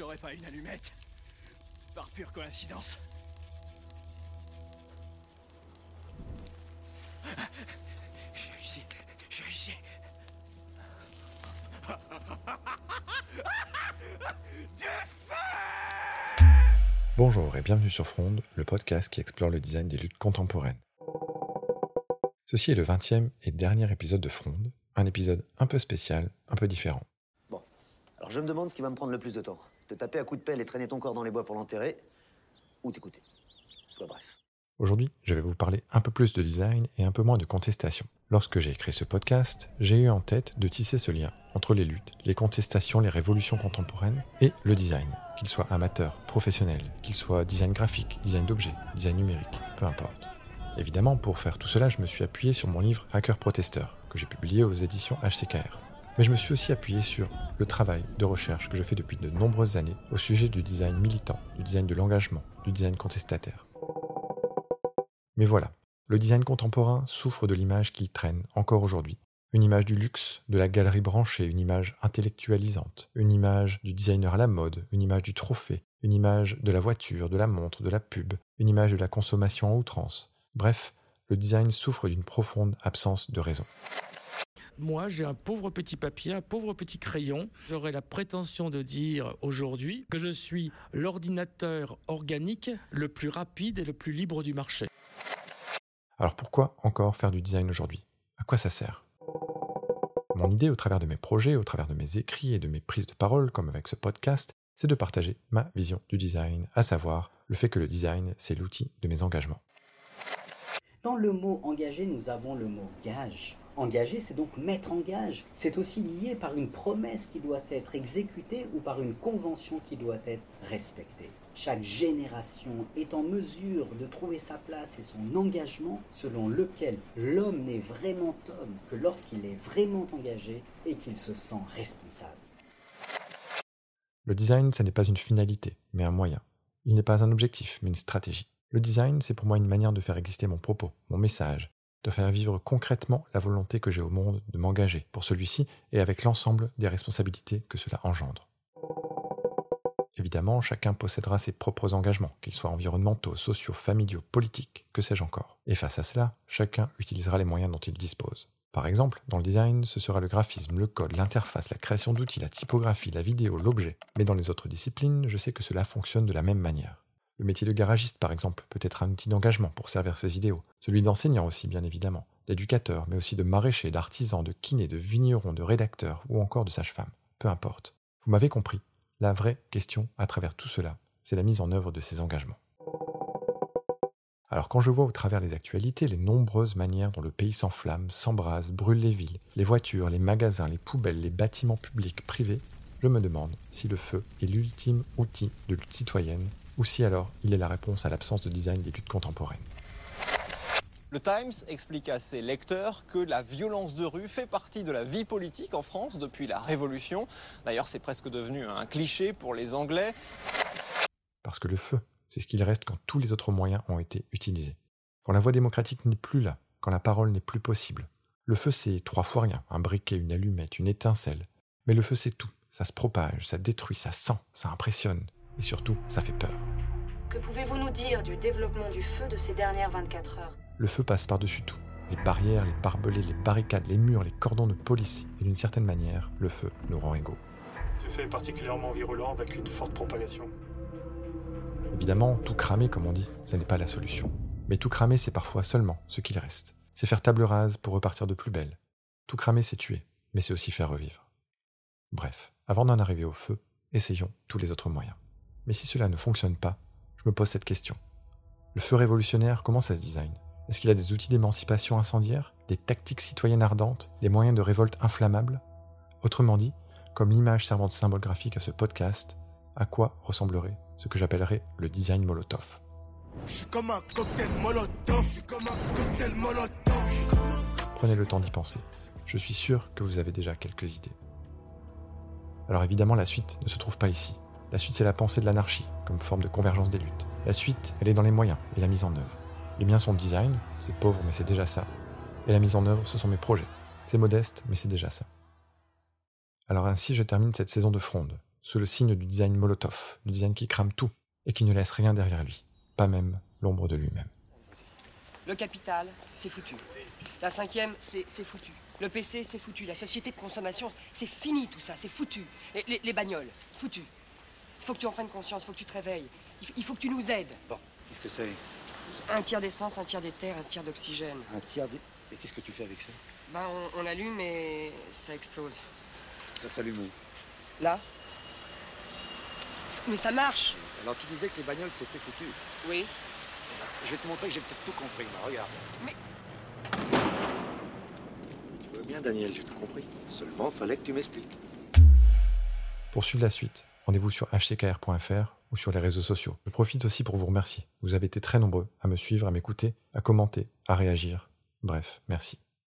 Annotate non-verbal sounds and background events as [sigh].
t'aurais pas une allumette Par pure coïncidence. J'ai réussi, j'ai réussi. [laughs] Du feu Bonjour et bienvenue sur Fronde, le podcast qui explore le design des luttes contemporaines. Ceci est le 20e et dernier épisode de Fronde, un épisode un peu spécial, un peu différent. Bon, alors je me demande ce qui va me prendre le plus de temps. Taper à coups de pelle et traîner ton corps dans les bois pour l'enterrer, ou t'écouter. Sois bref. Aujourd'hui, je vais vous parler un peu plus de design et un peu moins de contestation. Lorsque j'ai écrit ce podcast, j'ai eu en tête de tisser ce lien entre les luttes, les contestations, les révolutions contemporaines et le design, qu'il soit amateur, professionnel, qu'il soit design graphique, design d'objets, design numérique, peu importe. Évidemment, pour faire tout cela, je me suis appuyé sur mon livre Hacker Protesteur, que j'ai publié aux éditions HCKR. Mais je me suis aussi appuyé sur le travail de recherche que je fais depuis de nombreuses années au sujet du design militant, du design de l'engagement, du design contestataire. Mais voilà, le design contemporain souffre de l'image qu'il traîne encore aujourd'hui. Une image du luxe, de la galerie branchée, une image intellectualisante, une image du designer à la mode, une image du trophée, une image de la voiture, de la montre, de la pub, une image de la consommation à outrance. Bref, le design souffre d'une profonde absence de raison. Moi, j'ai un pauvre petit papier, un pauvre petit crayon. J'aurais la prétention de dire aujourd'hui que je suis l'ordinateur organique le plus rapide et le plus libre du marché. Alors pourquoi encore faire du design aujourd'hui? À quoi ça sert? Mon idée au travers de mes projets, au travers de mes écrits et de mes prises de parole, comme avec ce podcast, c'est de partager ma vision du design, à savoir le fait que le design, c'est l'outil de mes engagements. Dans le mot engagé, nous avons le mot gage. Engager, c'est donc mettre en gage. C'est aussi lié par une promesse qui doit être exécutée ou par une convention qui doit être respectée. Chaque génération est en mesure de trouver sa place et son engagement selon lequel l'homme n'est vraiment homme que lorsqu'il est vraiment engagé et qu'il se sent responsable. Le design, ce n'est pas une finalité, mais un moyen. Il n'est pas un objectif, mais une stratégie. Le design, c'est pour moi une manière de faire exister mon propos, mon message, de faire vivre concrètement la volonté que j'ai au monde de m'engager pour celui-ci et avec l'ensemble des responsabilités que cela engendre. Évidemment, chacun possédera ses propres engagements, qu'ils soient environnementaux, sociaux, familiaux, politiques, que sais-je encore. Et face à cela, chacun utilisera les moyens dont il dispose. Par exemple, dans le design, ce sera le graphisme, le code, l'interface, la création d'outils, la typographie, la vidéo, l'objet. Mais dans les autres disciplines, je sais que cela fonctionne de la même manière. Le métier de garagiste, par exemple, peut être un outil d'engagement pour servir ses idéaux. Celui d'enseignant aussi, bien évidemment. D'éducateur, mais aussi de maraîcher, d'artisan, de kiné, de vigneron, de rédacteur ou encore de sage-femme. Peu importe. Vous m'avez compris. La vraie question à travers tout cela, c'est la mise en œuvre de ces engagements. Alors quand je vois au travers les actualités les nombreuses manières dont le pays s'enflamme, s'embrase, brûle les villes, les voitures, les magasins, les poubelles, les bâtiments publics, privés, je me demande si le feu est l'ultime outil de lutte citoyenne ou si alors il est la réponse à l'absence de design des luttes contemporaines. Le Times explique à ses lecteurs que la violence de rue fait partie de la vie politique en France depuis la Révolution. D'ailleurs, c'est presque devenu un cliché pour les Anglais. Parce que le feu, c'est ce qu'il reste quand tous les autres moyens ont été utilisés. Quand la voie démocratique n'est plus là, quand la parole n'est plus possible. Le feu, c'est trois fois rien, un briquet, une allumette, une étincelle. Mais le feu, c'est tout. Ça se propage, ça détruit, ça sent, ça impressionne. Et surtout, ça fait peur. Que pouvez-vous nous dire du développement du feu de ces dernières 24 heures? Le feu passe par-dessus tout. Les barrières, les barbelés, les barricades, les murs, les cordons de police. Et d'une certaine manière, le feu nous rend égaux. Ce feu est particulièrement virulent avec une forte propagation. Évidemment, tout cramer, comme on dit, ce n'est pas la solution. Mais tout cramer, c'est parfois seulement ce qu'il reste. C'est faire table rase pour repartir de plus belle. Tout cramer, c'est tuer, mais c'est aussi faire revivre. Bref, avant d'en arriver au feu, essayons tous les autres moyens. Mais si cela ne fonctionne pas, je me pose cette question. Le feu révolutionnaire, comment ça se design? Est-ce qu'il a des outils d'émancipation incendiaire, des tactiques citoyennes ardentes, des moyens de révolte inflammables? Autrement dit, comme l'image servant de symbole graphique à ce podcast, à quoi ressemblerait ce que j'appellerais le design Molotov? Prenez le temps d'y penser. Je suis sûr que vous avez déjà quelques idées. Alors évidemment, la suite ne se trouve pas ici. La suite, c'est la pensée de l'anarchie, comme forme de convergence des luttes. La suite, elle est dans les moyens et la mise en œuvre. Les miens sont design, c'est pauvre, mais c'est déjà ça. Et la mise en œuvre, ce sont mes projets. C'est modeste, mais c'est déjà ça. Alors ainsi, je termine cette saison de fronde. sous le signe du design Molotov, du design qui crame tout et qui ne laisse rien derrière lui, pas même l'ombre de lui-même. Le capital, c'est foutu. La cinquième, c'est foutu. Le PC, c'est foutu. La société de consommation, c'est fini tout ça, c'est foutu. Les bagnoles, foutu. Il faut que tu en prennes conscience, il faut que tu te réveilles. Il faut que tu nous aides. Bon, qu'est-ce que c'est? Un tiers d'essence, un tiers d'éther, un tiers d'oxygène. Un tiers de... Et qu'est-ce que tu fais avec ça? Ben, on, on allume et ça explose. Ça s'allume où? Là Mais ça marche Alors tu disais que les bagnoles c'était foutu. Oui. Je vais te montrer que j'ai peut-être tout compris, mais regarde. Mais- Tu vois bien, Daniel, j'ai tout compris. Seulement, fallait que tu m'expliques. Pour suivre la suite, rendez-vous sur hckr.fr ou sur les réseaux sociaux. Je profite aussi pour vous remercier. Vous avez été très nombreux à me suivre, à m'écouter, à commenter, à réagir. Bref, merci.